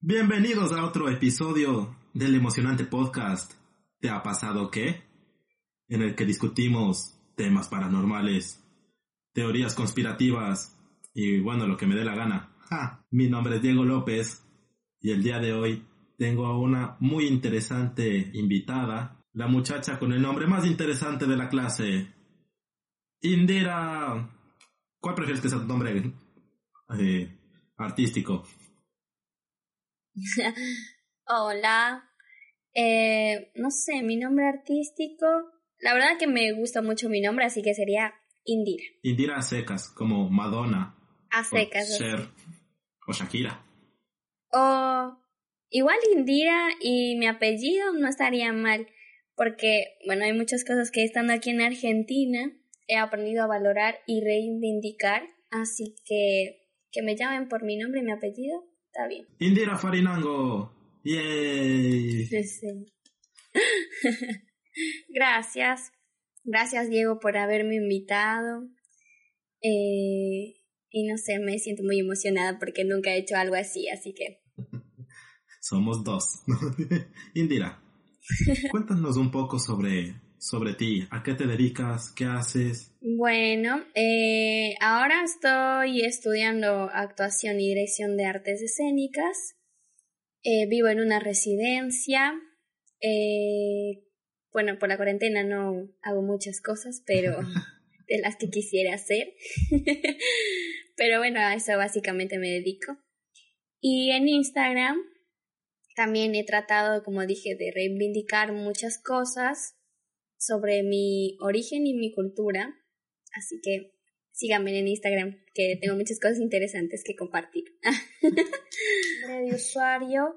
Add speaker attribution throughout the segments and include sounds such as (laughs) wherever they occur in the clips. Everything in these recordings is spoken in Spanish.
Speaker 1: Bienvenidos a otro episodio del emocionante podcast ¿Te ha pasado qué? En el que discutimos temas paranormales, teorías conspirativas y bueno, lo que me dé la gana. Ja, mi nombre es Diego López y el día de hoy tengo a una muy interesante invitada, la muchacha con el nombre más interesante de la clase, Indira. ¿Cuál prefieres que sea tu nombre eh, artístico? (laughs)
Speaker 2: Hola. Eh, no sé, mi nombre artístico. La verdad que me gusta mucho mi nombre, así que sería Indira.
Speaker 1: Indira a secas, como Madonna.
Speaker 2: A secas.
Speaker 1: O Cher. O Shakira.
Speaker 2: O igual Indira y mi apellido no estaría mal, porque, bueno, hay muchas cosas que estando aquí en Argentina he aprendido a valorar y reivindicar, así que que me llamen por mi nombre y mi apellido, está bien.
Speaker 1: Indira Farinango. Yay.
Speaker 2: Sí, sí. (laughs) Gracias. Gracias, Diego, por haberme invitado. Eh, y no sé, me siento muy emocionada porque nunca he hecho algo así, así que. (laughs)
Speaker 1: Somos dos. (laughs) Indira, cuéntanos un poco sobre, sobre ti. ¿A qué te dedicas? ¿Qué haces?
Speaker 2: Bueno, eh, ahora estoy estudiando actuación y dirección de artes escénicas. Eh, vivo en una residencia. Eh, bueno, por la cuarentena no hago muchas cosas, pero (laughs) de las que quisiera hacer. (laughs) pero bueno, a eso básicamente me dedico. Y en Instagram también he tratado, como dije, de reivindicar muchas cosas sobre mi origen y mi cultura. Así que síganme en Instagram, que tengo muchas cosas interesantes que compartir. (laughs) nombre de usuario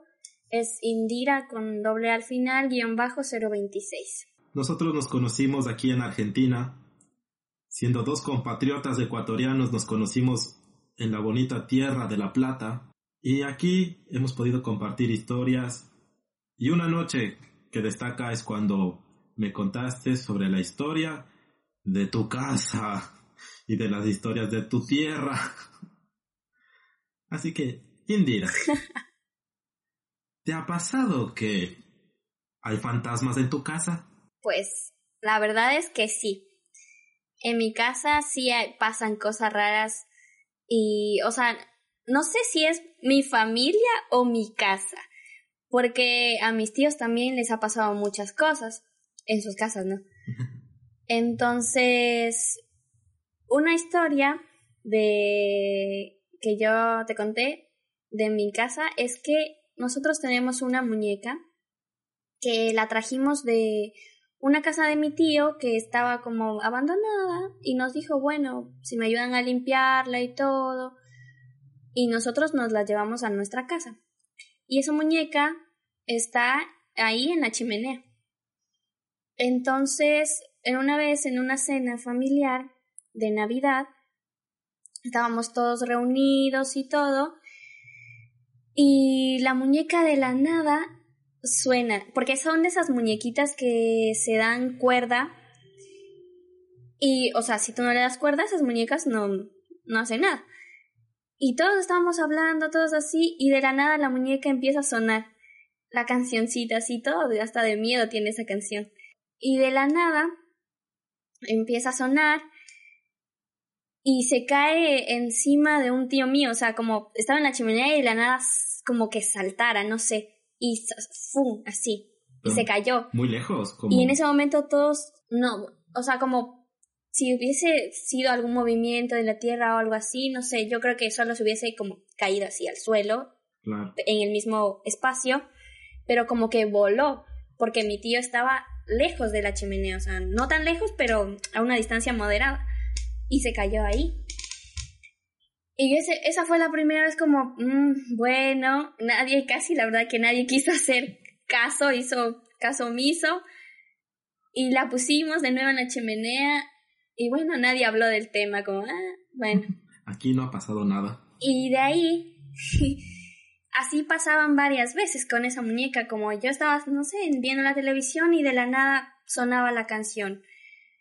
Speaker 2: es Indira con doble al final, guion bajo 026.
Speaker 1: Nosotros nos conocimos aquí en Argentina. Siendo dos compatriotas ecuatorianos, nos conocimos en la bonita tierra de La Plata. Y aquí hemos podido compartir historias. Y una noche que destaca es cuando me contaste sobre la historia de tu casa y de las historias de tu tierra. Así que, Indira, (laughs) ¿te ha pasado que hay fantasmas en tu casa?
Speaker 2: Pues la verdad es que sí. En mi casa sí pasan cosas raras y, o sea, no sé si es mi familia o mi casa, porque a mis tíos también les ha pasado muchas cosas en sus casas, ¿no? (laughs) Entonces, una historia de que yo te conté de mi casa es que nosotros tenemos una muñeca que la trajimos de una casa de mi tío que estaba como abandonada y nos dijo, bueno, si me ayudan a limpiarla y todo, y nosotros nos la llevamos a nuestra casa. Y esa muñeca está ahí en la chimenea. Entonces, en una vez en una cena familiar de Navidad, estábamos todos reunidos y todo, y la muñeca de la nada suena, porque son de esas muñequitas que se dan cuerda. Y, o sea, si tú no le das cuerda, esas muñecas no, no hacen nada. Y todos estábamos hablando, todos así, y de la nada la muñeca empieza a sonar. La cancioncita así, todo, hasta de miedo tiene esa canción. Y de la nada empieza a sonar y se cae encima de un tío mío, o sea, como estaba en la chimenea y de la nada como que saltara, no sé y ¡fum! así. Y se cayó.
Speaker 1: Muy lejos.
Speaker 2: Y en ese momento todos, no, o sea, como si hubiese sido algún movimiento de la tierra o algo así, no sé, yo creo que solo se hubiese como caído así al suelo, en el mismo espacio, pero como que voló, porque mi tío estaba lejos de la chimenea, o sea, no tan lejos, pero a una distancia moderada, y se cayó ahí. Y ese, esa fue la primera vez como, mm, bueno, nadie, casi la verdad que nadie quiso (laughs) hacer caso, hizo caso omiso. Y la pusimos de nuevo en la chimenea. Y bueno, nadie habló del tema, como, ah, bueno.
Speaker 1: Aquí no ha pasado nada.
Speaker 2: Y de ahí, (laughs) así pasaban varias veces con esa muñeca, como yo estaba, no sé, viendo la televisión y de la nada sonaba la canción.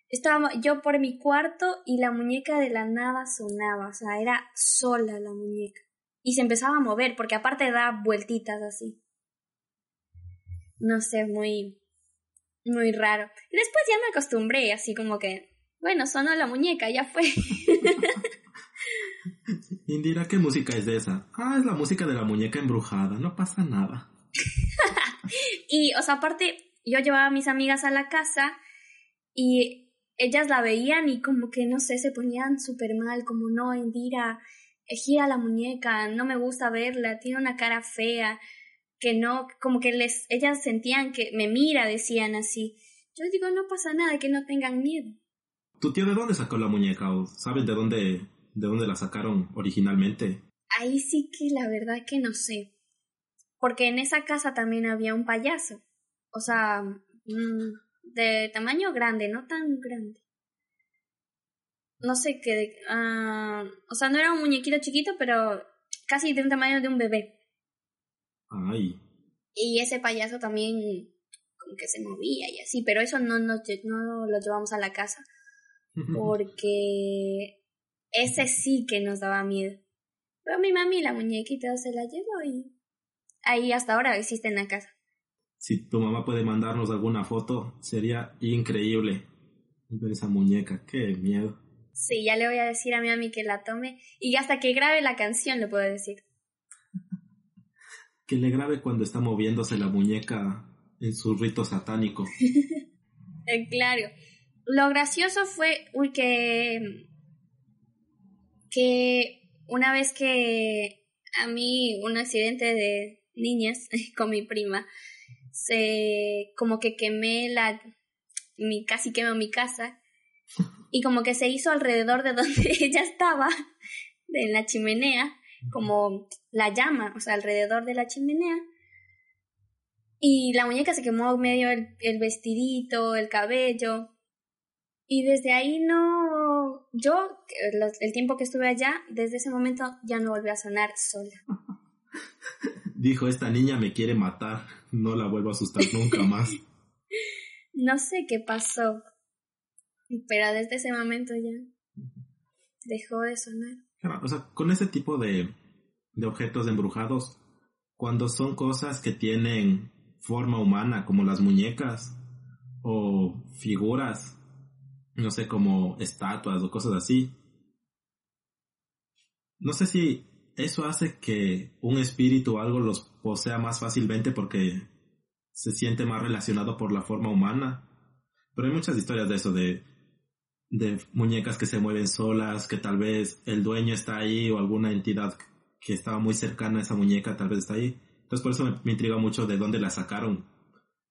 Speaker 2: Estaba yo por mi cuarto y la muñeca de la nada sonaba, o sea, era sola la muñeca. Y se empezaba a mover, porque aparte da vueltitas así. No sé, muy, muy raro. Y después ya me acostumbré, así como que, bueno, sonó la muñeca, ya fue. (laughs)
Speaker 1: Indira, ¿qué música es esa? Ah, es la música de la muñeca embrujada, no pasa nada. (laughs)
Speaker 2: y, o sea, aparte, yo llevaba a mis amigas a la casa y ellas la veían y como que, no sé, se ponían súper mal, como no, Indira, gira la muñeca, no me gusta verla, tiene una cara fea, que no, como que les, ellas sentían que me mira, decían así. Yo digo, no pasa nada, que no tengan miedo.
Speaker 1: ¿Tu tío de dónde sacó la muñeca o sabes de dónde, de dónde la sacaron originalmente?
Speaker 2: Ahí sí que la verdad que no sé. Porque en esa casa también había un payaso. O sea, mm, de tamaño grande, no tan grande. No sé qué, uh, o sea, no era un muñequito chiquito, pero casi de un tamaño de un bebé.
Speaker 1: Ay.
Speaker 2: Y ese payaso también como que se movía y así, pero eso no, no, no lo llevamos a la casa. (laughs) Porque ese sí que nos daba miedo. Pero mi mami la muñequita se la llevó y ahí hasta ahora existe en la casa
Speaker 1: si tu mamá puede mandarnos alguna foto, sería increíble ver esa muñeca. Qué miedo.
Speaker 2: Sí, ya le voy a decir a mi mami que la tome y hasta que grabe la canción le puedo decir.
Speaker 1: que le grabe cuando está moviéndose la muñeca en su rito satánico. (laughs)
Speaker 2: Eh, claro. Lo gracioso fue, uy, que que una vez que a mí un accidente de niñas (laughs) con mi prima se como que quemé la mi casi quemó mi casa (laughs) y como que se hizo alrededor de (laughs) donde ella estaba en la chimenea como la llama o sea alrededor de la chimenea. Y la muñeca se quemó medio el, el vestidito el cabello. Y desde ahí no yo el tiempo que estuve allá desde ese momento ya no volví a sonar sola (laughs)
Speaker 1: dijo, esta niña me quiere matar, no la vuelvo a asustar nunca más. (laughs)
Speaker 2: no sé qué pasó, pero desde ese momento ya dejó de sonar.
Speaker 1: o sea, con ese tipo de, de objetos embrujados, cuando son cosas que tienen forma humana, como las muñecas, o figuras, no sé, como estatuas o cosas así, no sé si eso hace que un espíritu o algo los posea más fácilmente porque se siente más relacionado por la forma humana. Pero hay muchas historias de eso, de, de muñecas que se mueven solas, que tal vez el dueño está ahí o alguna entidad que estaba muy cercana a esa muñeca tal vez está ahí. Entonces por eso me, intriga mucho de dónde la sacaron.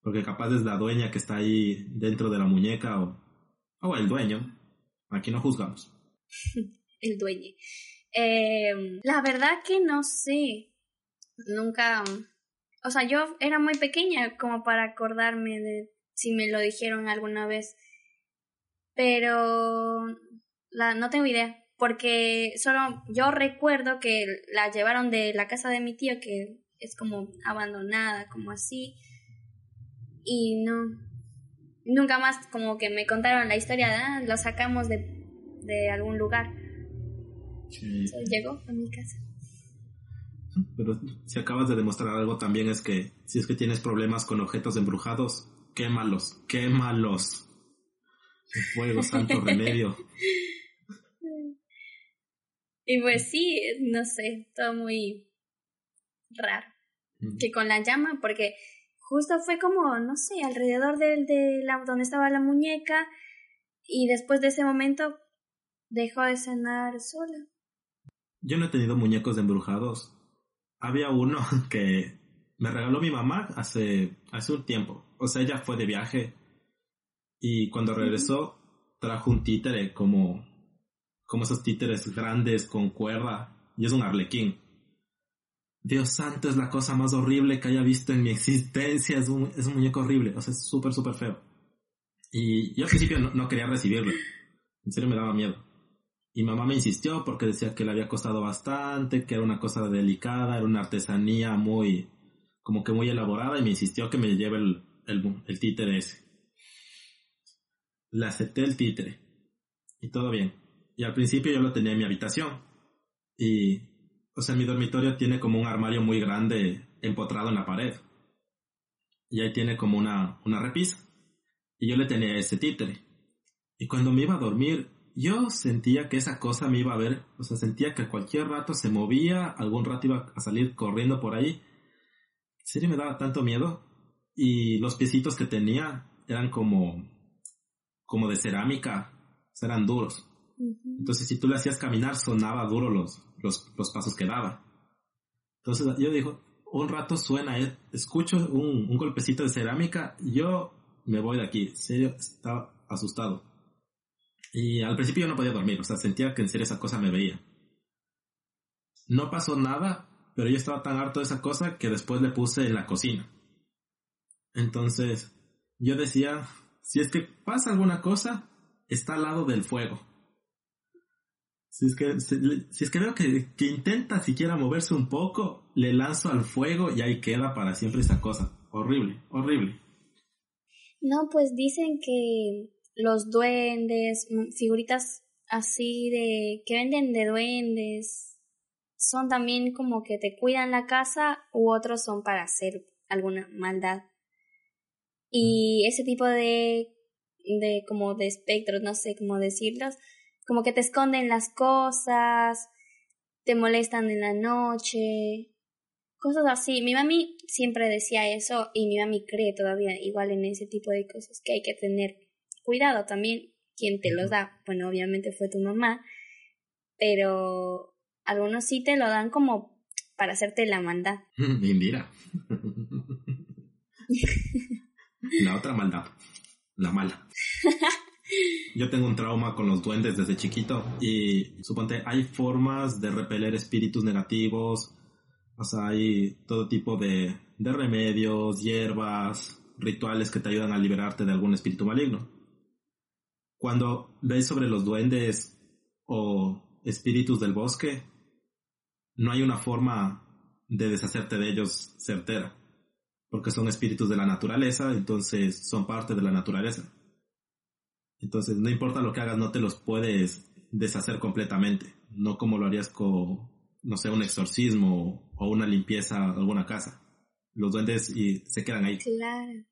Speaker 1: Porque capaz es la dueña que está ahí dentro de la muñeca o, o el dueño. Aquí no juzgamos. (laughs)
Speaker 2: el dueño. Eh, la verdad que no sé. Nunca. O sea, yo era muy pequeña como para acordarme de si me lo dijeron alguna vez. Pero la, no tengo idea. Porque solo yo recuerdo que la llevaron de la casa de mi tío, que es como abandonada, como así. Y no. Nunca más como que me contaron la historia de, ah, lo sacamos de, de algún lugar. Llegó a mi casa.
Speaker 1: Pero si acabas de demostrar algo también es que si es que tienes problemas con objetos embrujados, quémalos, quémalos. Fuego, santo (laughs) remedio.
Speaker 2: Y pues sí, no sé, todo muy raro. Que con la llama, porque justo fue como, no sé, alrededor de, de la, donde estaba la muñeca y después de ese momento dejó de cenar sola.
Speaker 1: Yo no he tenido muñecos embrujados. Había uno (laughs) que me regaló mi mamá hace, hace un tiempo. O sea, ella fue de viaje y cuando regresó trajo un títere como, como esos títeres grandes con cuerda, y es un arlequín. Dios santo, es la cosa más horrible que haya visto en mi existencia, es un, es un muñeco horrible, o sea, es súper, súper feo. Y yo al principio no, no quería recibirlo, en serio me daba miedo. Y mamá me insistió porque decía que le había costado bastante, que era una cosa delicada, era una artesanía muy, como que muy elaborada y me insistió que me lleve el, el, el títere ese. Le acepté el títere y todo bien. Y al principio yo lo tenía en mi habitación. Y, o sea, mi dormitorio tiene como un armario muy grande empotrado en la pared. Y ahí tiene como una, una repisa. Y yo le tenía ese títere. Y cuando me iba a dormir, yo sentía que esa cosa me iba a ver. O sea, sentía que cualquier rato se movía, algún rato iba a salir corriendo por ahí. En serio me daba tanto miedo. Y los piecitos que tenía eran como, como de cerámica. O sea, eran duros. Entonces, si tú le hacías caminar, sonaba duro los, los, los pasos que daba. Entonces, yo digo, un rato suena, eh, escucho un, un golpecito de cerámica, yo me voy de aquí. En serio, estaba asustado. Y al principio yo no podía dormir, o sea, sentía que en serio esa cosa me veía. No pasó nada, pero yo estaba tan harto de esa cosa que después le puse en la cocina. Entonces, yo decía, si es que pasa alguna cosa, está al lado del fuego. Si es que, si, es que veo que, que, intenta siquiera moverse un poco, le lanzo al fuego y ahí queda para siempre esa cosa. Horrible, horrible.
Speaker 2: No, pues dicen que los duendes, figuritas así de que venden de duendes, son también como que te cuidan la casa u otros son para hacer alguna maldad. Y ese tipo de, de como de espectros, no sé cómo decirlos, como que te esconden las cosas, te molestan en la noche, cosas así. Mi mami siempre decía eso y mi mami cree todavía igual en ese tipo de cosas que hay que tener cuidado también. Quien te los da, bueno, obviamente fue tu mamá, pero algunos sí te lo dan como para hacerte la maldad. (laughs)
Speaker 1: Indira. (laughs) la otra maldad, la mala. (laughs) Yo tengo un trauma con los duendes desde chiquito y suponte hay formas de repeler espíritus negativos, o sea, hay todo tipo de, de remedios, hierbas, rituales que te ayudan a liberarte de algún espíritu maligno. Cuando ves sobre los duendes o espíritus del bosque, no hay una forma de deshacerte de ellos certera, porque son espíritus de la naturaleza, entonces son parte de la naturaleza. Entonces, no importa lo que hagas, no te los puedes deshacer completamente. No como lo harías con, no sé, un exorcismo o una limpieza de alguna casa. Los duendes y se quedan ahí.
Speaker 2: Claro.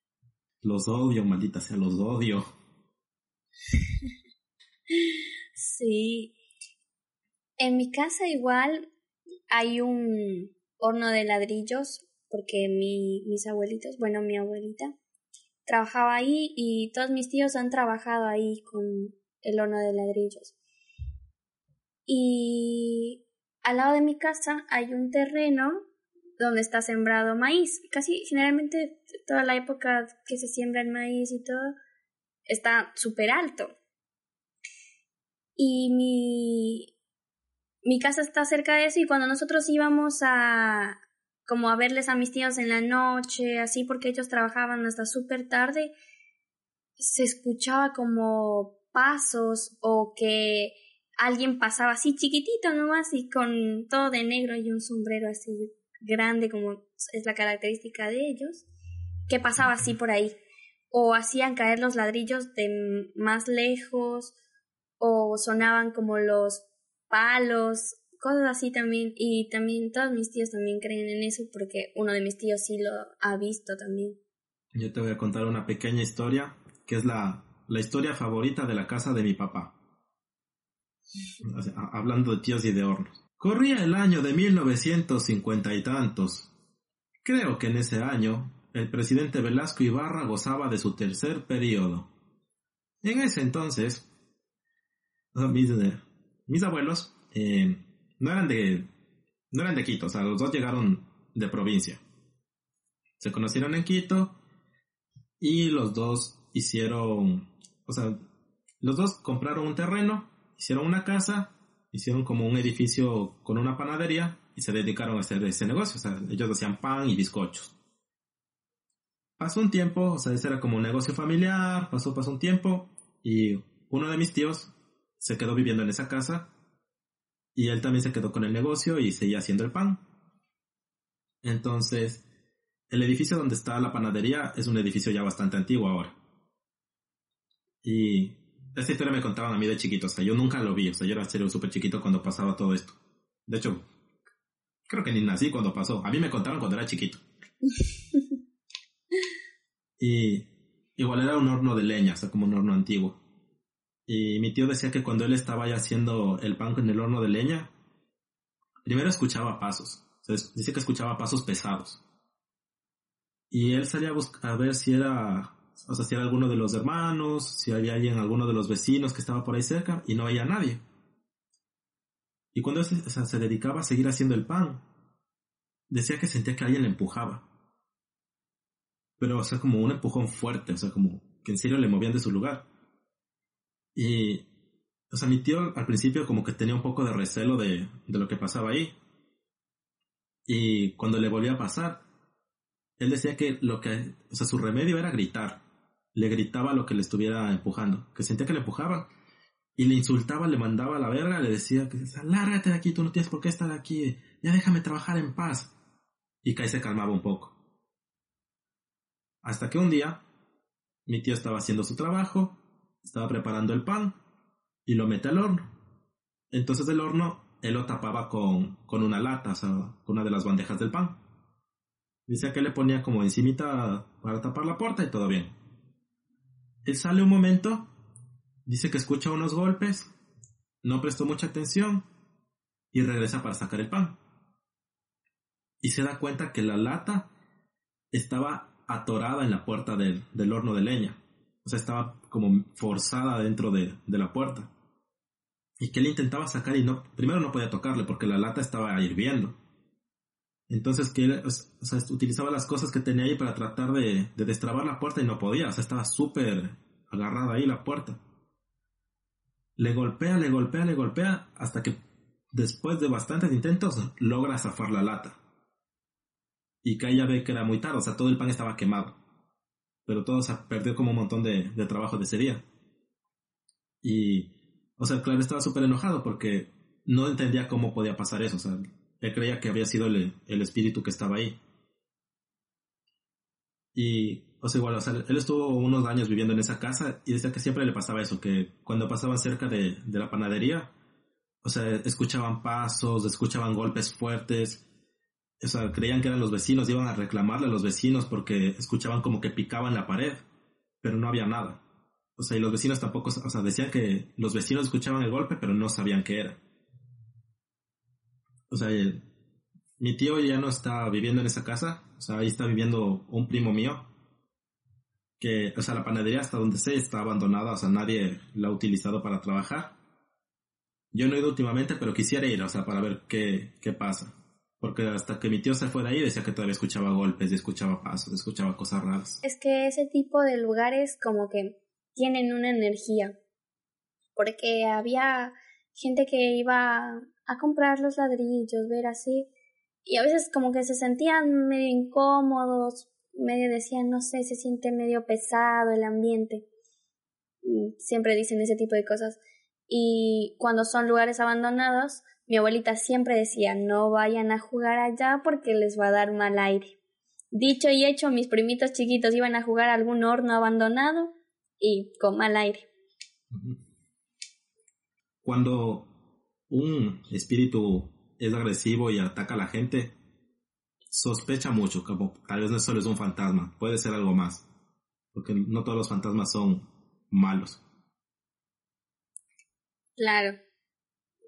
Speaker 1: Los odio, maldita sea, los odio.
Speaker 2: sí. En mi casa igual hay un horno de ladrillos porque mi, mis abuelitos, bueno, mi abuelita, trabajaba ahí y todos mis tíos han trabajado ahí con el horno de ladrillos. Y al lado de mi casa hay un terreno donde está sembrado maíz. Casi generalmente toda la época que se siembra el maíz y todo está súper alto. Y mi, mi casa está cerca de eso y cuando nosotros íbamos a, como a verles a mis tíos en la noche, así porque ellos trabajaban hasta súper tarde, se escuchaba como pasos o que alguien pasaba así chiquitito nomás y con todo de negro y un sombrero así grande como es la característica de ellos, que pasaba así por ahí. O hacían caer los ladrillos de más lejos o sonaban como los palos cosas así también. Y también todos mis tíos también creen en eso porque uno de mis tíos sí lo ha visto también.
Speaker 1: Yo te voy a contar una pequeña historia que es la, la historia favorita de la casa de mi papá. hablando de tíos y de hornos. Corría el año de 1950 y tantos. Creo que en ese año el presidente Velasco Ibarra gozaba de su tercer periodo. En ese entonces, mis, mis abuelos eh, no eran de, no eran de Quito, o sea, los dos llegaron de provincia. Se conocieron en Quito y los dos hicieron, o sea, los dos compraron un terreno hicieron una casa, hicieron como un edificio con una panadería y se dedicaron a hacer ese negocio. O sea, ellos hacían pan y bizcochos. Pasó un tiempo, o sea, ese era como un negocio familiar, pasó, pasó un tiempo y uno de mis tíos se quedó viviendo en esa casa y él también se quedó con el negocio y seguía haciendo el pan. Entonces, el edificio donde está la panadería es un edificio ya bastante antiguo ahora. Y esta historia me contaban a mí de chiquito, o sea, yo nunca lo vi, o sea, yo era súper chiquito cuando pasaba todo esto. De hecho, creo que ni nací cuando pasó. A mí me contaron cuando era chiquito. (laughs) y igual era un horno de leña, o sea, como un horno antiguo. Y mi tío decía que cuando él estaba ahí haciendo el pan en el horno de leña, primero escuchaba pasos. Dice que escuchaba pasos pesados. Y él salía a, a ver si era o sea, si era alguno de los hermanos, si había alguien, alguno de los vecinos que estaba por ahí cerca, y no había nadie. Y cuando se dedicaba a seguir haciendo el pan, decía que sentía que alguien le empujaba. Pero, o sea, como un empujón fuerte, o sea, como que en serio le movían de su lugar. Y, o sea, mi tío al principio como que tenía un poco de recelo de, de lo que pasaba ahí. Y cuando le volvía a pasar, él decía que lo que, o sea, su remedio era gritar le gritaba lo que le estuviera empujando, que sentía que le empujaba y le insultaba, le mandaba a la verga, le decía que lárgate de aquí, tú no tienes por qué estar aquí, ya déjame trabajar en paz. Y Kai se calmaba un poco. Hasta que un día mi tío estaba haciendo su trabajo, estaba preparando el pan y lo mete al horno. Entonces el horno él lo tapaba con, con una lata, o sea, con una de las bandejas del pan. Dice que le ponía como encimita para tapar la puerta y todo bien. Él sale un momento, dice que escucha unos golpes, no prestó mucha atención y regresa para sacar el pan. Y se da cuenta que la lata estaba atorada en la puerta del, horno de leña. O sea, estaba como forzada dentro de, de, la puerta. Y que él intentaba sacar y no, primero no podía tocarle porque la lata estaba hirviendo. Entonces que él utilizaba las cosas que tenía ahí para tratar de, destrabar la puerta y no podía, o sea, estaba súper agarrada ahí la puerta. Le golpea, le golpea, le golpea, hasta que después de bastantes intentos logra zafar la lata. Y que ella ve que era muy tarde, o sea, todo el pan estaba quemado. Pero todo se perdió como un montón de, de trabajo de ese día. Y, o sea, claro, estaba súper enojado porque no entendía cómo podía pasar eso, o sea, él creía que había sido el, espíritu que estaba ahí. Y, o sea, igual, o sea, él estuvo unos años viviendo en esa casa y decía que siempre le pasaba eso, que cuando pasaban cerca de, de la panadería, o sea, escuchaban pasos, escuchaban golpes fuertes, o sea, creían que eran los vecinos, iban a reclamarle a los vecinos porque escuchaban como que picaban la pared, pero no había nada. O sea, y los vecinos tampoco, o sea, decían que los vecinos escuchaban el golpe, pero no sabían qué era o sea, mi tío ya no está viviendo en esa casa, o sea, ahí está viviendo un primo mío, que, o sea, la panadería hasta donde sé está abandonada, o sea, nadie la ha utilizado para trabajar. Yo no he ido últimamente, pero quisiera ir, o sea, para ver qué, qué pasa. Porque hasta que mi tío se fue de ahí decía que todavía escuchaba golpes, escuchaba pasos, escuchaba cosas raras.
Speaker 2: Es que ese tipo de lugares como que tienen una energía. Porque había gente que iba a comprar los ladrillos, ver así. Y a veces como que se sentían medio incómodos, medio decían, no sé, se siente medio pesado el ambiente. siempre dicen ese tipo de cosas. Y cuando son lugares abandonados, mi abuelita siempre decía, no vayan a jugar allá porque les va a dar mal aire. Dicho y hecho, mis primitos chiquitos iban a jugar a algún horno abandonado y con mal aire.
Speaker 1: Cuando un espíritu es agresivo y ataca a la gente, sospecha mucho, como tal vez no solo es un fantasma, puede ser algo más, porque no todos los fantasmas son malos.
Speaker 2: Claro,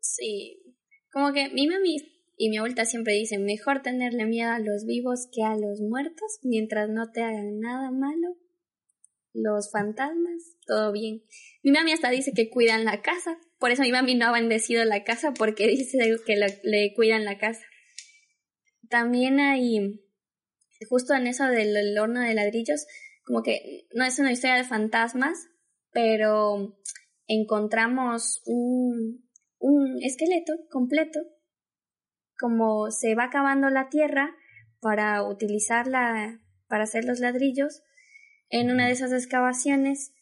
Speaker 2: sí, como que mi mami y mi abuelita siempre dicen, mejor tenerle miedo a los vivos que a los muertos, mientras no te hagan nada malo. Los fantasmas, todo bien. Mi mami hasta dice que cuidan la casa, por eso mi mami no ha bendecido la casa porque (laughs) dice que le cuidan la casa. También hay, justo en eso del horno de ladrillos, como que no es una historia de fantasmas, pero encontramos un, un esqueleto completo, como se va acabando la tierra para utilizarla para hacer los ladrillos, en una de esas excavaciones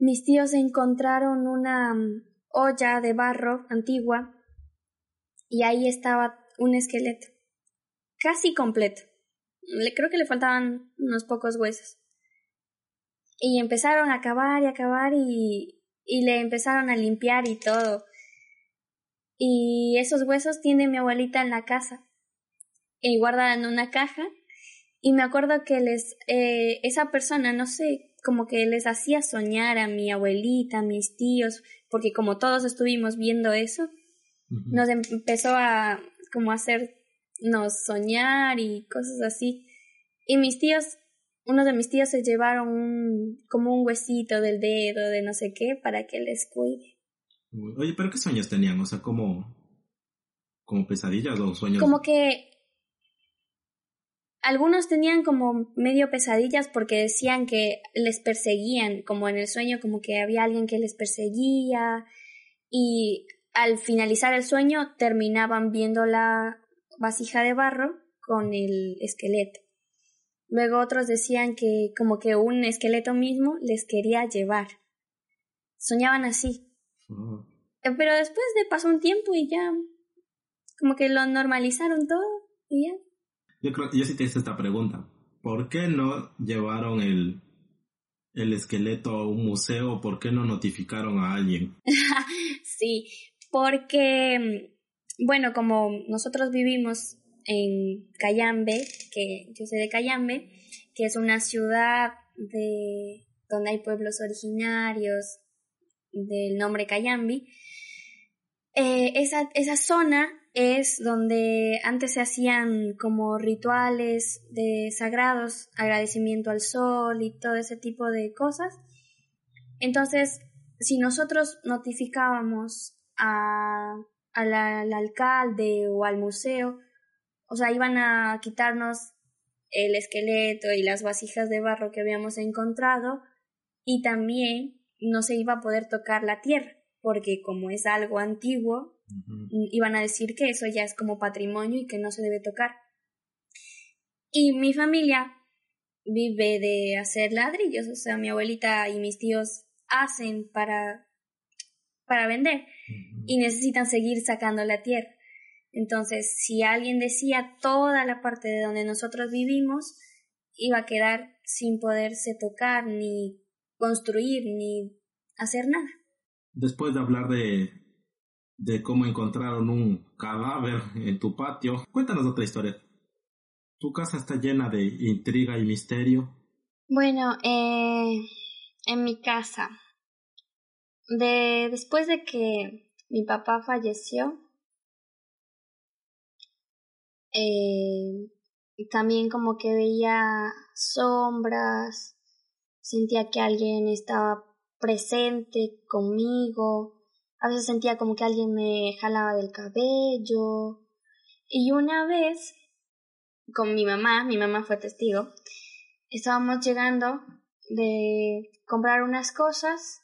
Speaker 2: mis tíos encontraron una mm, olla de barro antigua y ahí estaba un esqueleto, casi completo. Le, creo que le faltaban unos pocos huesos. Y empezaron a cavar y a cavar y, y le empezaron a limpiar y todo. Y esos huesos tiene mi abuelita en la casa, y guardada en una caja. Y me acuerdo que les, eh, esa persona, no sé, como que les hacía soñar a mi abuelita, a mis tíos, porque como todos estuvimos viendo eso, nos empezó a como hacernos soñar y cosas así. Y mis tíos, uno de mis tíos se llevaron un, como un huesito del dedo de no sé qué para que les cuide.
Speaker 1: Oye, pero ¿qué sueños tenían? O sea, como, como pesadillas o sueños.
Speaker 2: Como que algunos tenían como medio pesadillas porque decían que les perseguían, como en el sueño, como que había alguien que les perseguía y al finalizar el sueño terminaban viendo la vasija de barro con el esqueleto. Luego otros decían que como que un esqueleto mismo les quería llevar. Soñaban así. Eh, pero después de pasó un tiempo y ya como que lo normalizaron todo y ya.
Speaker 1: Yo creo, yo sí te hice esta pregunta. ¿Por qué no llevaron el, el esqueleto a un museo? ¿Por qué no notificaron a alguien? (laughs)
Speaker 2: sí, porque, bueno, como nosotros vivimos en Cayambe, que yo soy de Cayambe, que es una ciudad de donde hay pueblos originarios del nombre Cayambi, eh, esa, esa zona es donde antes se hacían como rituales de sagrados, agradecimiento al sol y todo ese tipo de cosas. Entonces, si nosotros notificábamos a, al alcalde o al museo, o sea, iban a quitarnos el esqueleto y las vasijas de barro que habíamos encontrado y también no se iba a poder tocar la tierra, porque como es algo antiguo, iban a decir que eso ya es como patrimonio y que no se debe tocar. Y mi familia vive de hacer ladrillos, o sea, mi abuelita y mis tíos hacen para, para vender y necesitan seguir sacando la tierra. Entonces, si alguien decía toda la parte de donde nosotros vivimos, iba a quedar sin poderse tocar, ni construir, ni hacer nada.
Speaker 1: Después de hablar de, de cómo encontraron un cadáver en tu patio. Cuéntanos otra historia. Tu casa está llena de intriga y misterio.
Speaker 2: Bueno, eh, en mi casa, de después de que mi papá falleció, eh, también como que veía sombras, sentía que alguien estaba presente conmigo, a veces sentía como que alguien me jalaba del cabello. Y una vez, con mi mamá, mi mamá fue testigo, estábamos llegando de comprar unas cosas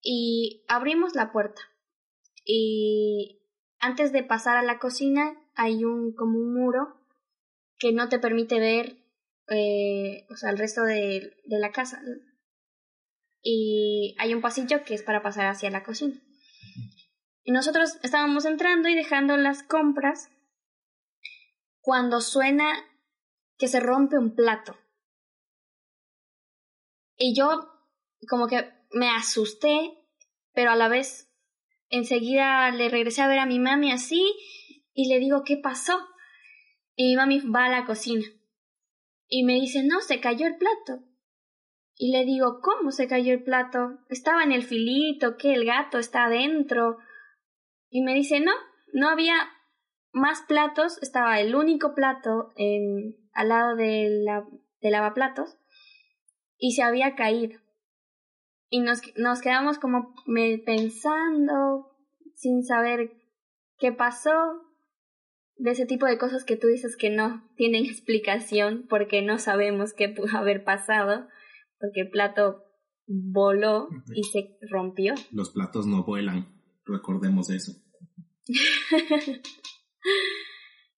Speaker 2: y abrimos la puerta. Y antes de pasar a la cocina hay un como un muro que no te permite ver eh, o sea, el resto de, de la casa. Y hay un pasillo que es para pasar hacia la cocina. Y nosotros estábamos entrando y dejando las compras cuando suena que se rompe un plato. Y yo como que me asusté, pero a la vez enseguida le regresé a ver a mi mami así y le digo, ¿qué pasó? Y mi mami va a la cocina y me dice, no, se cayó el plato. Y le digo, ¿cómo se cayó el plato? Estaba en el filito, que el gato está adentro. Y me dice, no, no había más platos, estaba el único plato en, al lado de la, de lavaplatos y se había caído. Y nos, nos quedamos como pensando, sin saber qué pasó, de ese tipo de cosas que tú dices que no tienen (laughs) explicación porque no sabemos qué pudo haber pasado, porque el plato voló y se rompió.
Speaker 1: Los platos no vuelan, recordemos eso. (laughs)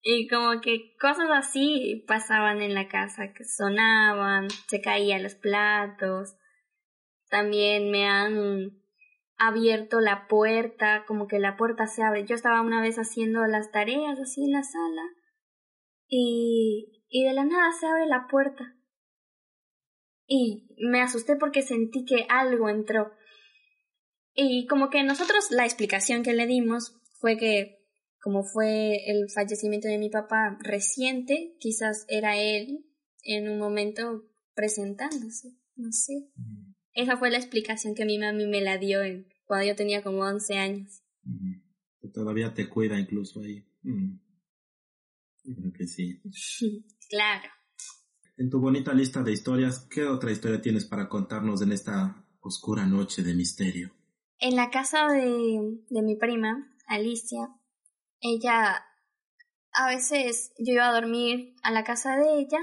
Speaker 2: y como que cosas así pasaban en la casa, que sonaban, se caían los platos. También me han abierto la puerta, como que la puerta se abre. Yo estaba una vez haciendo las tareas así en la sala y, y de la nada se abre la puerta. Y me asusté porque sentí que algo entró. Y como que nosotros la explicación que le dimos fue que como fue el fallecimiento de mi papá reciente, quizás era él en un momento presentándose, no sé. Esa fue la explicación que mi mami me la dio en, cuando yo tenía como 11 años.
Speaker 1: Todavía te cuida incluso ahí. Creo que sí. (laughs)
Speaker 2: claro.
Speaker 1: En tu bonita lista de historias, ¿qué otra historia tienes para contarnos en esta oscura noche de misterio?
Speaker 2: En la casa de, de mi prima, Alicia, ella a veces yo iba a dormir a la casa de ella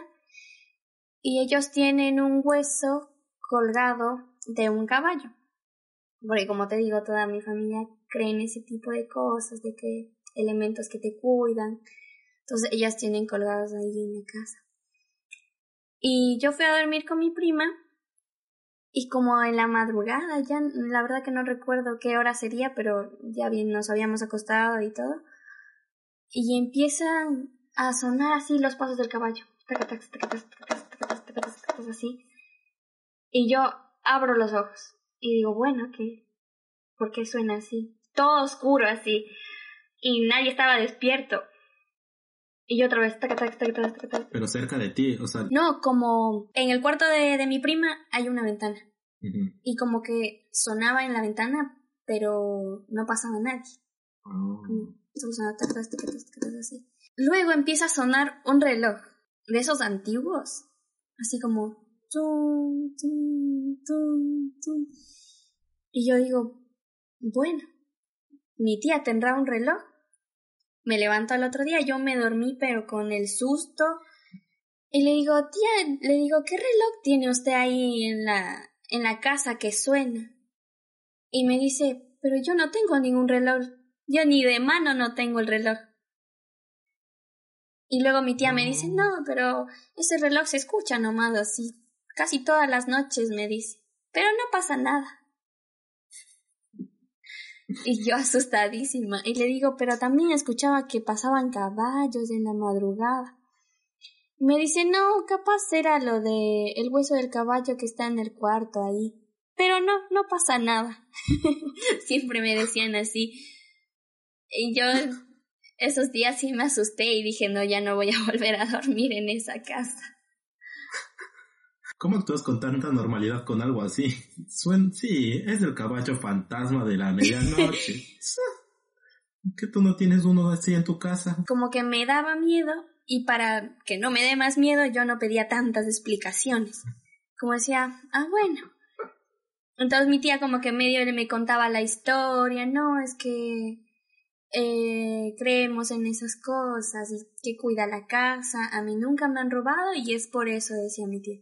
Speaker 2: y ellos tienen un hueso colgado de un caballo. Porque como te digo, toda mi familia cree en ese tipo de cosas, de que elementos que te cuidan. Entonces ellas tienen colgados ahí en la casa. Y yo fui a dormir con mi prima y como en la madrugada, ya la verdad que no recuerdo qué hora sería, pero ya bien nos habíamos acostado y todo. Y empiezan a sonar así los pasos del caballo. Así. Y yo abro los ojos y digo, bueno, ¿qué? ¿Por qué suena así? Todo oscuro así. Y nadie estaba despierto. Y otra vez,
Speaker 1: Pero cerca de ti, o sea.
Speaker 2: No, como en el cuarto de, de mi prima hay una ventana. Y como que sonaba en la ventana, pero no pasaba nadie. así. Luego empieza a sonar un reloj de esos antiguos, así como. Y yo digo, bueno, mi tía tendrá un reloj me levanto al otro día, yo me dormí pero con el susto. Y le digo, tía, le digo, ¿qué reloj tiene usted ahí en la, en la casa que suena? Y me dice, pero yo no tengo ningún reloj. Yo ni de mano no tengo el reloj. Y luego mi tía me dice, no, pero ese reloj se escucha nomás así. Casi todas las noches me dice. Pero no pasa nada. Y yo asustadísima. Y le digo, pero también escuchaba que pasaban caballos en la madrugada. Me dice, no, capaz era lo de el hueso del caballo que está en el cuarto ahí. Pero no, no pasa nada. (laughs) Siempre me decían así. Y yo esos días sí me asusté y dije, no, ya no voy a (laughs) volver a dormir en esa casa.
Speaker 1: ¿Cómo actúas con tanta normalidad con algo así? Suen sí, es el caballo fantasma de la medianoche. (laughs) ¿Que tú no tienes uno así en tu casa?
Speaker 2: Como que me daba miedo y para que no me dé más miedo yo no pedía tantas explicaciones. Como decía, ah, bueno. Entonces mi tía como que medio me contaba la historia, no, es que eh, creemos en esas cosas y que cuida la casa, a mí nunca me han robado y es por eso, decía mi tía.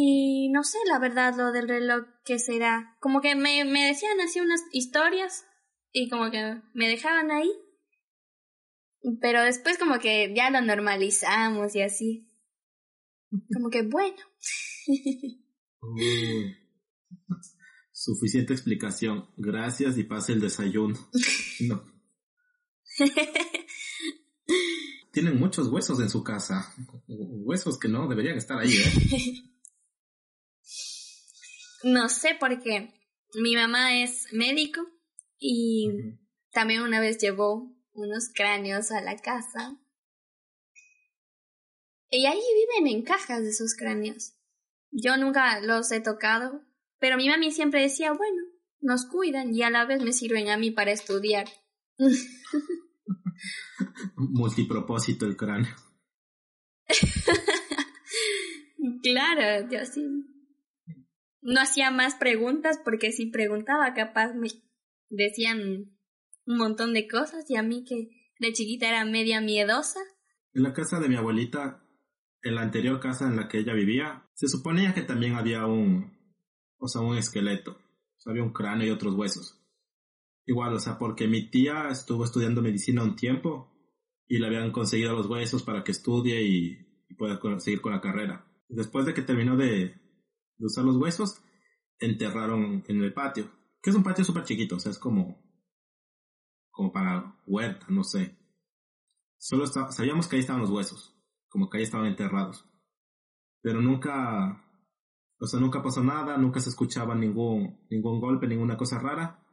Speaker 2: Y no sé, la verdad, lo del reloj, ¿qué será? Como que me, me decían así unas historias y como que me dejaban ahí. Pero después como que ya lo normalizamos y así. Como que bueno. (laughs)
Speaker 1: suficiente explicación. Gracias y pase el desayuno. (laughs) No. Tienen muchos huesos en su casa. Huesos que no deberían estar ahí, ¿eh? (laughs)
Speaker 2: No sé porque mi mamá es médico y también una vez llevó unos cráneos a la casa. Y ahí viven en cajas de esos cráneos. Yo nunca los he tocado, pero mi mami siempre decía, bueno, nos cuidan y a la vez me sirven a mí para estudiar. (laughs)
Speaker 1: Multipropósito el cráneo. (laughs)
Speaker 2: claro, yo sí no hacía más preguntas porque si preguntaba capaz me decían un montón de cosas y a mí que de chiquita era media miedosa.
Speaker 1: En la casa de mi abuelita, en la anterior casa en la que ella vivía, se suponía que también había un, o sea, un esqueleto. Había un cráneo y otros huesos. Igual, o sea, porque mi tía estuvo estudiando medicina un tiempo y le habían conseguido los huesos para que estudie y pueda seguir con la carrera. Después de que terminó de, de usar los huesos, enterraron en el patio, que es un patio súper chiquito, o sea, es como, como para huerta, no sé. Solo sabíamos que ahí estaban los huesos, como que ahí estaban enterrados. Pero nunca, o sea, nunca pasó nada, nunca se escuchaba ningún, ningún golpe, ninguna cosa rara.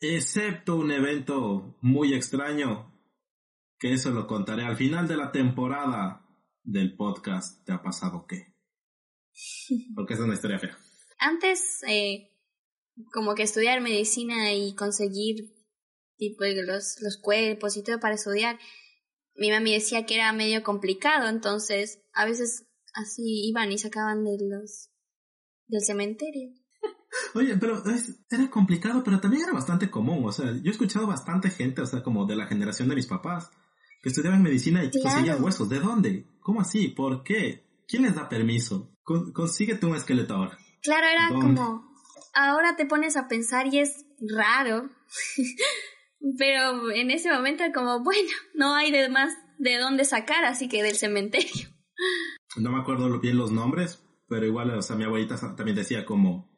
Speaker 1: Excepto un evento muy extraño, que eso lo contaré al final de la temporada del podcast. ¿Te ha pasado qué? (laughs) Porque es una historia fea.
Speaker 2: Antes, eh, como que estudiar medicina y conseguir tipo los, los cuerpos y todo para estudiar, mi mami decía que era medio complicado, entonces a veces así iban y sacaban de los del cementerio. (laughs)
Speaker 1: Oye, pero era complicado, pero también era bastante común. O sea, yo he escuchado bastante gente, o sea, como de la generación de mis papás, que estudiaban medicina y conseguían huesos. ¿De dónde? ¿Cómo así? ¿Por qué? ¿Quién les da permiso? Consíguete un esqueleto ahora.
Speaker 2: Claro, era como, ahora te pones a pensar y es raro, (laughs) pero en ese momento como, bueno, no hay de más de dónde sacar, así que del cementerio.
Speaker 1: No me acuerdo bien los nombres, pero igual, o sea, mi abuelita también decía como,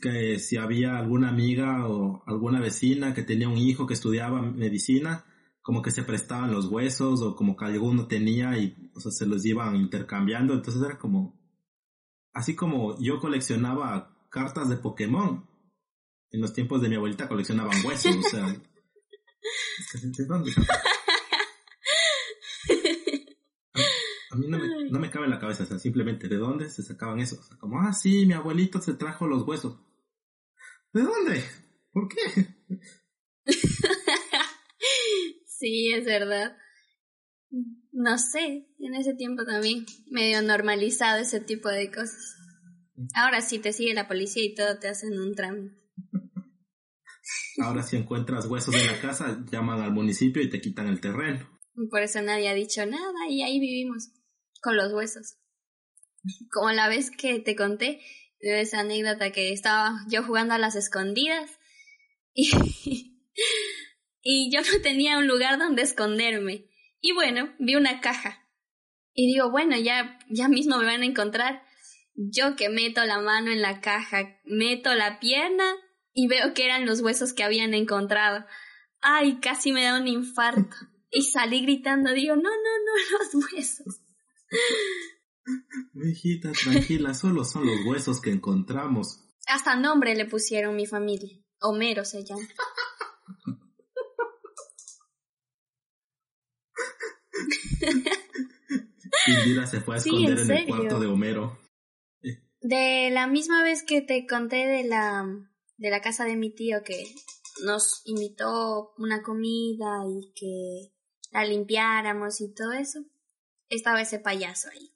Speaker 1: que si había alguna amiga o alguna vecina que tenía un hijo que estudiaba medicina, como que se prestaban los huesos o como que alguno tenía y o sea, se los iban intercambiando, entonces era como así como yo coleccionaba cartas de Pokémon, en los tiempos de mi abuelita coleccionaban huesos, o sea, (laughs) ¿de dónde? A, mí no me, no me, cabe en la cabeza, o sea, simplemente, ¿de dónde se sacaban eso? O sea, como, ah, sí, mi abuelito se trajo los huesos. ¿De dónde? ¿Por qué? (laughs)
Speaker 2: sí, es verdad. No sé, en ese tiempo también medio normalizado ese tipo de cosas. Ahora sí te sigue la policía y todo te hacen un trámite.
Speaker 1: Ahora si encuentras huesos en la casa, llaman al municipio y te quitan el terreno.
Speaker 2: Por eso nadie ha dicho nada y ahí vivimos con los huesos. Como la vez que te conté de esa anécdota que estaba yo jugando a las escondidas y, (laughs) y yo no tenía un lugar donde esconderme. Y bueno, vi una caja. Y digo, bueno, ya, ya mismo me van a encontrar. Yo que meto la mano en la caja, meto la pierna y veo que eran los huesos que habían encontrado. Ay, casi me da un infarto. Y salí gritando, digo, no, no, no, (laughs) los huesos.
Speaker 1: Hijita, tranquila, solo son los huesos que encontramos.
Speaker 2: Hasta nombre le pusieron mi familia. Homero se llama. (laughs)
Speaker 1: Indira se fue a esconder en, el cuarto de Homero.
Speaker 2: De la misma vez que te conté de la, de la casa de mi tío que nos invitó una comida y que la limpiáramos y todo eso, estaba ese payaso ahí.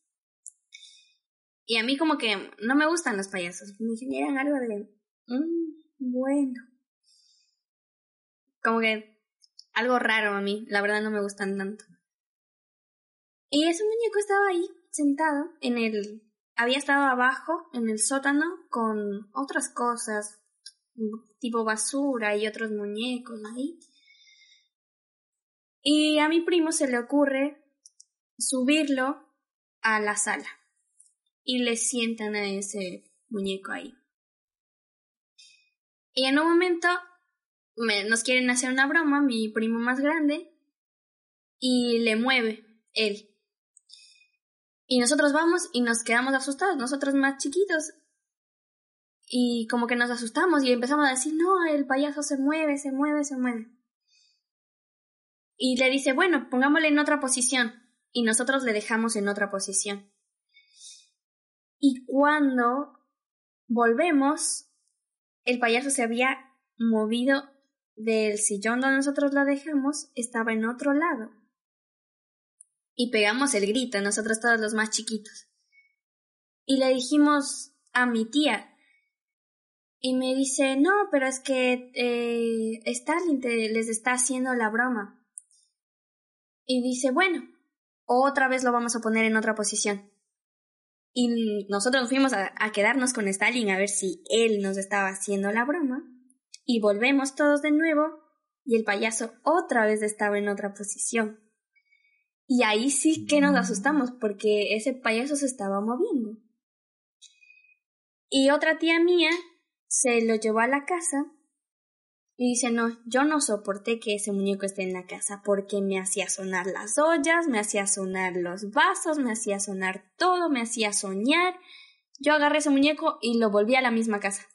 Speaker 2: Y a mí como que no me gustan los payasos, me generan algo de, mm, bueno, como que algo raro a mí, la verdad no me gustan tanto. Y ese muñeco estaba ahí, sentado, en el... Había estado abajo, en el sótano, con otras cosas, tipo basura y otros muñecos ahí. Y a mi primo se le ocurre subirlo a la sala. Y le sientan a ese muñeco ahí. Y en un momento nos quieren hacer una broma, mi primo más grande, y le mueve él. Y nosotros vamos y nos quedamos asustados, nosotros más chiquitos. Y como que nos asustamos y empezamos a decir, no, el payaso se mueve, se mueve, se mueve. Y le dice, bueno, pongámosle en otra posición. Y nosotros le dejamos en otra posición. Y cuando volvemos, el payaso se había movido del sillón donde nosotros lo dejamos, estaba en otro lado y pegamos el grito, nosotros todos los más chiquitos. Y le dijimos a mi tía, y me dice, no, pero es que eh, Stalin les está haciendo la broma. Y dice, bueno, otra vez lo vamos a poner en otra posición. Y nosotros fuimos a, a quedarnos con Stalin a ver si él nos estaba haciendo la broma. Y volvemos todos de nuevo y el payaso otra vez estaba en otra posición. Y ahí sí que nos asustamos porque ese payaso se estaba moviendo. Y otra tía mía se lo llevó a la casa y dice, no, yo no soporté que ese muñeco esté en la casa porque me hacía sonar las ollas, me hacía sonar los vasos, me hacía sonar todo, me hacía soñar. Yo agarré ese muñeco y lo volví a la misma casa.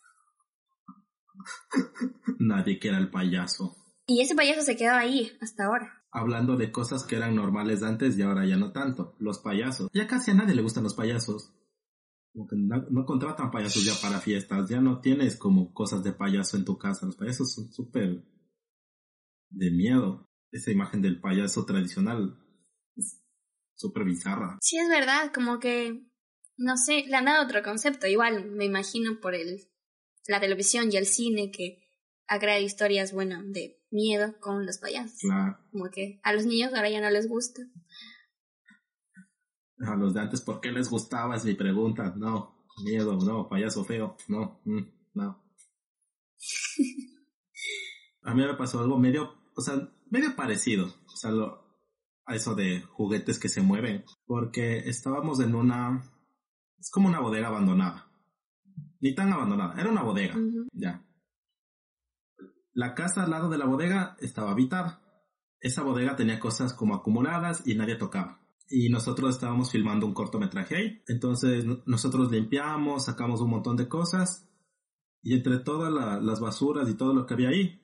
Speaker 1: Nadie quiera el payaso.
Speaker 2: Y ese payaso se quedó ahí hasta ahora.
Speaker 1: Hablando de cosas que eran normales antes y ahora ya no tanto. Los payasos. Ya casi a nadie le gustan los payasos. Como que no, contratan payasos ya para fiestas. Ya no tienes como cosas de payaso en tu casa. Los payasos son súper de miedo. Esa imagen del payaso tradicional es súper bizarra.
Speaker 2: Sí, es verdad, como que, no sé, le han dado otro concepto. Igual, me imagino por el, la televisión y el cine que ha creado historias, bueno, de miedo con los payasos.
Speaker 1: Claro.
Speaker 2: Como que a los niños ahora ya no les gusta.
Speaker 1: A los de antes, ¿por qué les gustaba? Es mi pregunta. No, miedo, no, payaso feo, no, mm, no. (laughs) A mí me pasó algo medio, o sea, medio parecido, o sea, lo, a eso de juguetes que se mueven, porque estábamos en una, es como una bodega abandonada. Ni tan abandonada, era una bodega, ya. La casa al lado de la bodega estaba habitada. Esa bodega tenía cosas como acumuladas y nadie tocaba. Y nosotros estábamos filmando un cortometraje ahí. Entonces nosotros limpiamos, sacamos un montón de cosas. Y entre todas la- las basuras y todo lo que había ahí,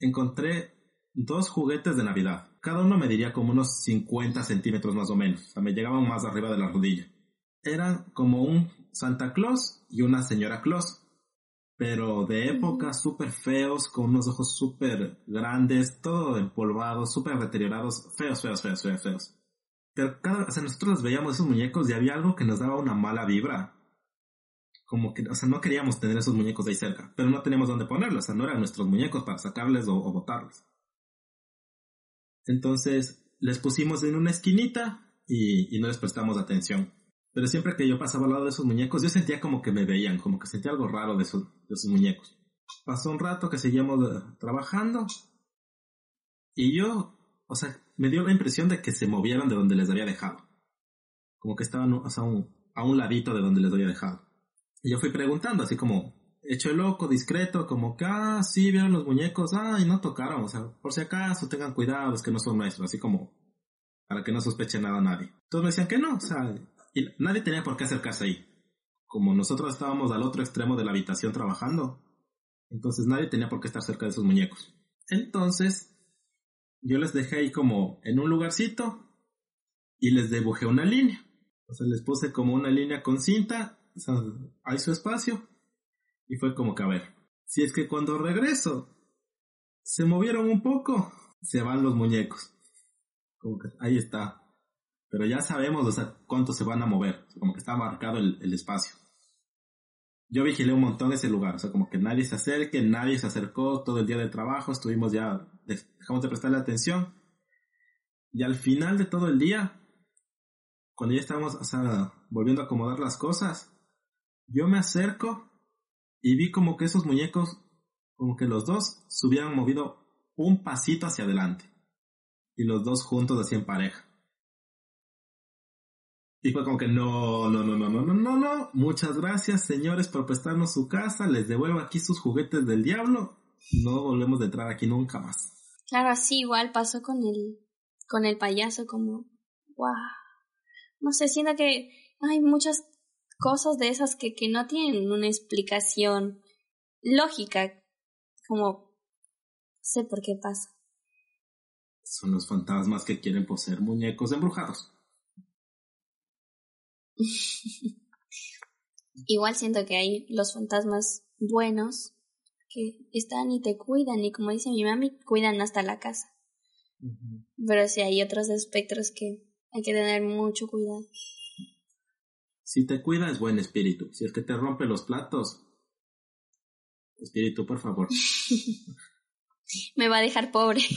Speaker 1: encontré dos juguetes de Navidad. Cada uno mediría como unos 50 centímetros más o menos. O me llegaban más arriba de la rodilla. Eran como un Santa Claus y una señora Claus pero de época súper feos, con unos ojos súper grandes, todo empolvado, súper deteriorados, feos, feos, feos, feos, feos. Pero cada, o sea, nosotros veíamos esos muñecos y había algo que nos daba una mala vibra. Como que, o sea, no queríamos tener esos muñecos ahí cerca, pero no teníamos dónde ponerlos, o sea, no eran nuestros muñecos para sacarles o, o botarlos. Entonces, les pusimos en una esquinita y, y no les prestamos atención. Pero siempre que yo pasaba al lado de esos muñecos, yo sentía como que me veían, como que sentía algo raro de esos, de esos muñecos. Pasó un rato que seguíamos eh, trabajando y yo, o sea, me dio la impresión de que se movieron de donde les había dejado. Como que estaban o un- a un ladito de donde les había dejado. Y yo fui preguntando, así como, hecho loco, discreto, como que, ah, sí, vieron los muñecos, ah, y no tocaron, o sea, por si acaso tengan cuidado, es que no son nuestros, así como, para que no sospeche nada nadie. Todos me decían que no, o sea, y nadie tenía por qué acercarse ahí. Como nosotros estábamos al otro extremo de la habitación trabajando, entonces nadie tenía por qué estar cerca de esos muñecos. Entonces, yo les dejé ahí como en un lugarcito y les dibujé una línea. O sea, les puse como una línea con cinta, o hay su espacio. Y fue como que, a ver, si es que cuando regreso se movieron un poco, se van los muñecos. Como que ahí está. Pero ya sabemos, o cuánto se van a mover. Como que está marcado el, espacio. Yo vigilé un montón ese lugar, o sea, como que nadie se acerque, nadie se acercó todo el día del trabajo, estuvimos ya, dejamos de prestarle atención. Y al final de todo el día, cuando ya estábamos, o sea, volviendo a acomodar las cosas, yo me acerco y vi como que esos muñecos, como que los dos se hubieran movido un pasito hacia adelante. Y los dos juntos así en pareja. Y fue como que no, no, no, no, no, no, no, no. Muchas gracias, señores, por prestarnos su casa. Les devuelvo aquí sus juguetes del diablo. No volvemos a entrar aquí nunca más.
Speaker 2: Claro, así igual pasó con el, con el payaso, como, wow. No sé, siento que hay muchas cosas de esas que, que no tienen una explicación lógica, como, sé por qué pasa.
Speaker 1: Son los fantasmas que quieren poseer muñecos embrujados. (laughs)
Speaker 2: Igual siento que hay los fantasmas buenos que están y te cuidan y como dice mi mami, cuidan hasta la casa. Pero sí hay otros espectros que hay que tener mucho cuidado.
Speaker 1: Si te cuida es buen espíritu. Si es que te rompe los platos, espíritu, por favor. (laughs)
Speaker 2: Me va a dejar pobre. (laughs)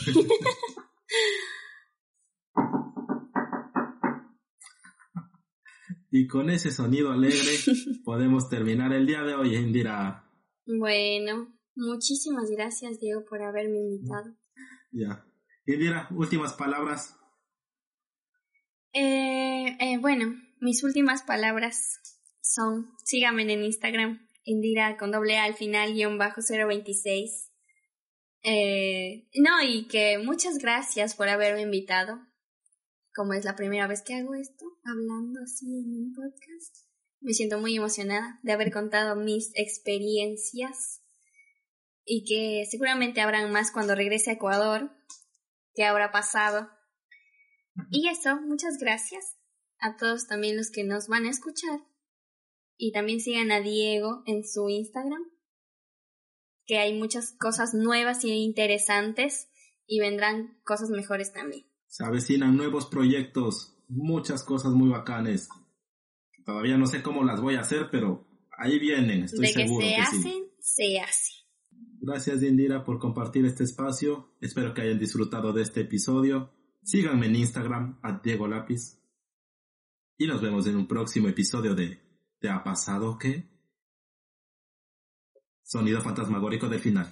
Speaker 1: Y con ese sonido alegre (laughs) podemos terminar el día de hoy, Indira.
Speaker 2: Bueno, muchísimas gracias, Diego, por haberme invitado.
Speaker 1: Ya. Indira, últimas palabras.
Speaker 2: Eh, eh, bueno, mis últimas palabras son, síganme en Instagram, Indira con doble A al final, guion bajo 026. Eh, no, y que muchas gracias por haberme invitado. Como es la primera vez que hago esto, hablando así en un podcast, me siento muy emocionada de haber contado mis experiencias y que seguramente habrán más cuando regrese a Ecuador, que habrá pasado. Y eso, muchas gracias a todos también los que nos van a escuchar. Y también sigan a Diego en su Instagram, que hay muchas cosas nuevas y interesantes y vendrán cosas mejores también.
Speaker 1: Se avecinan nuevos proyectos, muchas cosas muy bacanes. Todavía no sé cómo las voy a hacer, pero ahí vienen, estoy
Speaker 2: de que
Speaker 1: seguro
Speaker 2: se
Speaker 1: que
Speaker 2: hacen,
Speaker 1: sí.
Speaker 2: se hace.
Speaker 1: Gracias Indira por compartir este espacio. Espero que hayan disfrutado de este episodio. Síganme en Instagram a Diego Lápiz. Y nos vemos en un próximo episodio de ¿Te ha pasado qué? Sonido fantasmagórico del final.